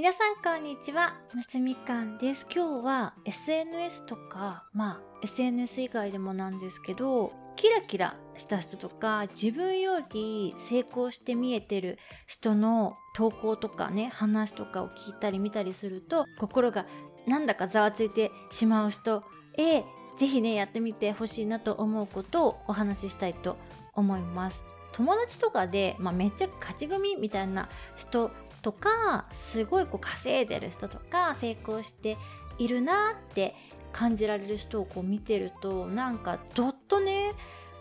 皆さんこんにちは。夏みかんです。今日は SNS とかまあ SNS 以外でもなんですけどキラキラした人とか自分より成功して見えてる人の投稿とかね話とかを聞いたり見たりすると心がなんだかざわついてしまう人へぜひねやってみてほしいなと思うことをお話ししたいと思います。友達とかで、まあ、めっちゃ勝ち組みたいな人とかすごいこう稼いでる人とか成功しているなって感じられる人をこう見てるとなんかどっとね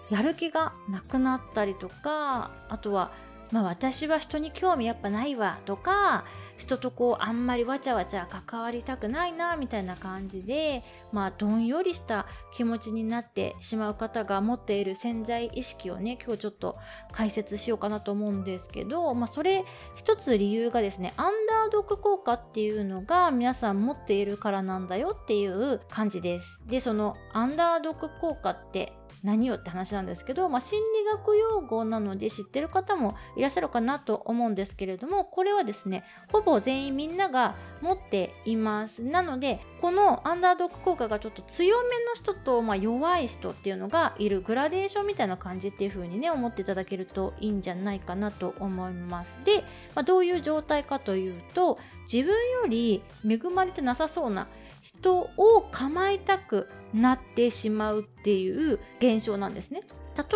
やる気がなくなったりとかあとはまあ私は人に興味やっぱないわとか人とこうあんまりわちゃわちゃ関わりたくないなみたいな感じでまあどんよりした気持ちになってしまう方が持っている潜在意識をね今日ちょっと解説しようかなと思うんですけどまあそれ一つ理由がですねアンダードック効果っていうのが皆さん持っているからなんだよっていう感じです。でそのアンダードック効果って何よって話なんですけど、まあ、心理学用語なので知ってる方もいらっしゃるかなと思うんですけれどもこれはですねほぼ全員みんなが持っています。なのでこのアンダードック効果がちょっと強めの人と、まあ、弱い人っていうのがいるグラデーションみたいな感じっていう風にね思っていただけるといいんじゃないかなと思います。で、まあ、どういう状態かというと自分より恵まれてなさそうな人を構いたくなってしまうっていう現象なんですね。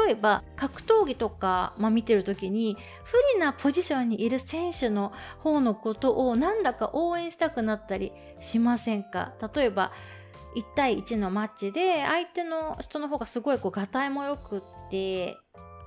例えば格闘技とか、まあ、見てる時に不利なポジションにいる選手の方のことをなんだか応援したくなったりしませんか？例えば1対1のマッチで相手の人の方がすごいこうがたいもよくって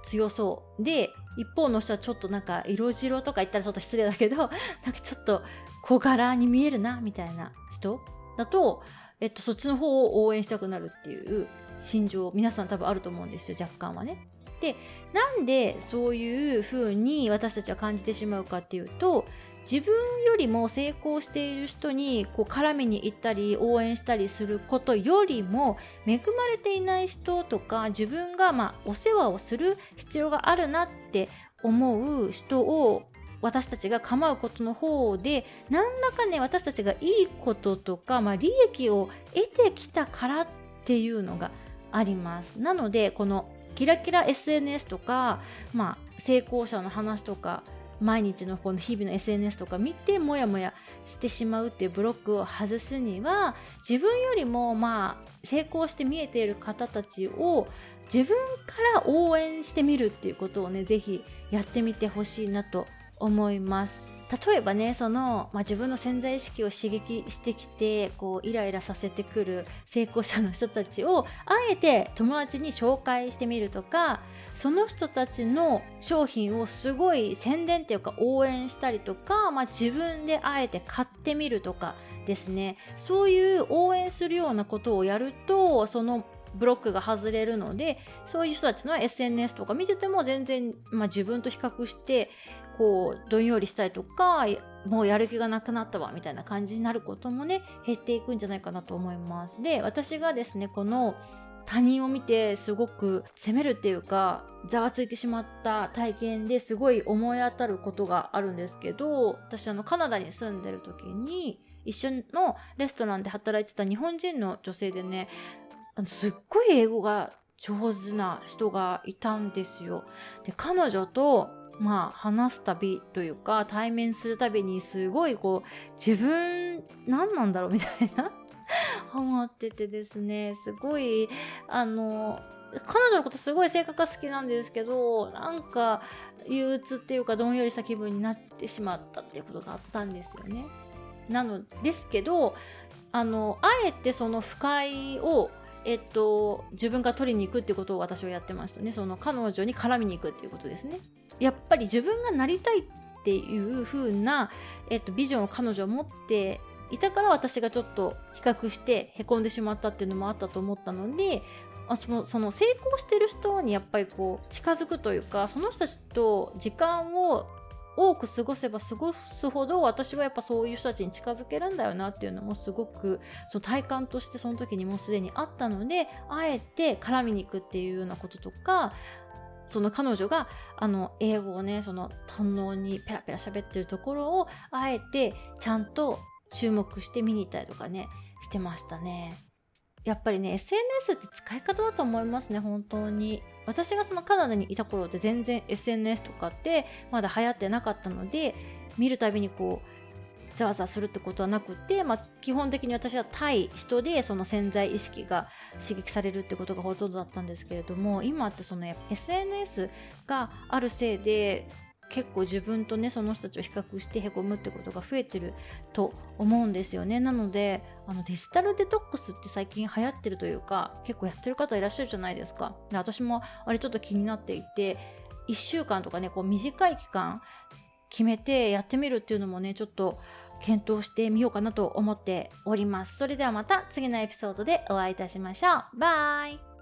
強そうで一方の人はちょっとなんか色白とか言ったらちょっと失礼だけど なんかちょっと小柄に見えるなみたいな人だと、えっと、そっちの方を応援したくなるっていう心情皆さん多分あると思うんですよ若干はね。でなんでそういう風に私たちは感じてしまうかっていうと自分よりも成功している人にこう絡みに行ったり応援したりすることよりも恵まれていない人とか自分がまあお世話をする必要があるなって思う人を私たちが構うことの方で何らかね私たちがいいこととか、まあ、利益を得てきたからっていうのがあります。なのでこのキラキラ SNS とか、まあ、成功者の話とか毎日のこの日々の SNS とか見てモヤモヤしてしまうっていうブロックを外すには自分よりもまあ成功して見えている方たちを自分から応援してみるっていうことをね是非やってみてほしいなと思います。例えばねその、まあ、自分の潜在意識を刺激してきてこうイライラさせてくる成功者の人たちをあえて友達に紹介してみるとかその人たちの商品をすごい宣伝っていうか応援したりとか、まあ、自分であえて買ってみるとかですね。そういう応援するようなことをやるとそのブロックが外れるのでそういう人たちの SNS とか見てても全然、まあ、自分と比較してこうどんよりしたりとかもうやる気がなくなったわみたいな感じになることもね減っていくんじゃないかなと思います。で私がですねこの他人を見てすごく責めるっていうかざわついてしまった体験ですごい思い当たることがあるんですけど私あのカナダに住んでる時に一緒のレストランで働いてた日本人の女性でねあのすっごい英語が上手な人がいたんですよ。で彼女とまあ話すたびというか対面するたびにすごいこう自分何なんだろうみたいな 思っててですねすごいあの彼女のことすごい性格が好きなんですけどなんか憂鬱っていうかどんよりした気分になってしまったっていうことがあったんですよね。なのですけどあのあえてその不快をえっと、自分が取りに行くってことを私はやってましたねその彼女に絡みに行くっていうことですねやっぱり自分がなりたいっていう風な、えっと、ビジョンを彼女は持っていたから私がちょっと比較してへこんでしまったっていうのもあったと思ったのでそのその成功してる人にやっぱりこう近づくというかその人たちと時間を多く過ごせば過ごすほど私はやっぱそういう人たちに近づけるんだよなっていうのもすごくその体感としてその時にもうすでにあったのであえて絡みに行くっていうようなこととかその彼女があの英語をねその堪能にペラペラ喋ってるところをあえてちゃんと注目して見に行ったりとかねしてましたね。やっぱりね SNS って使い方だと思いますね本当に私がそのカナダにいた頃って全然 SNS とかってまだ流行ってなかったので見るたびにこうざわざわするってことはなくて、まあ、基本的に私は対人でその潜在意識が刺激されるってことがほとんどだったんですけれども今ってその SNS があるせいで結構自分とねその人たちを比較してへこむってことが増えてると思うんですよね。なのであのデジタルデトックスって最近流行ってるというか結構やってる方いらっしゃるじゃないですか。で私もあれちょっと気になっていて1週間とかねこう短い期間決めてやってみるっていうのもねちょっと検討してみようかなと思っております。それではまた次のエピソードでお会いいたしましょう。バイ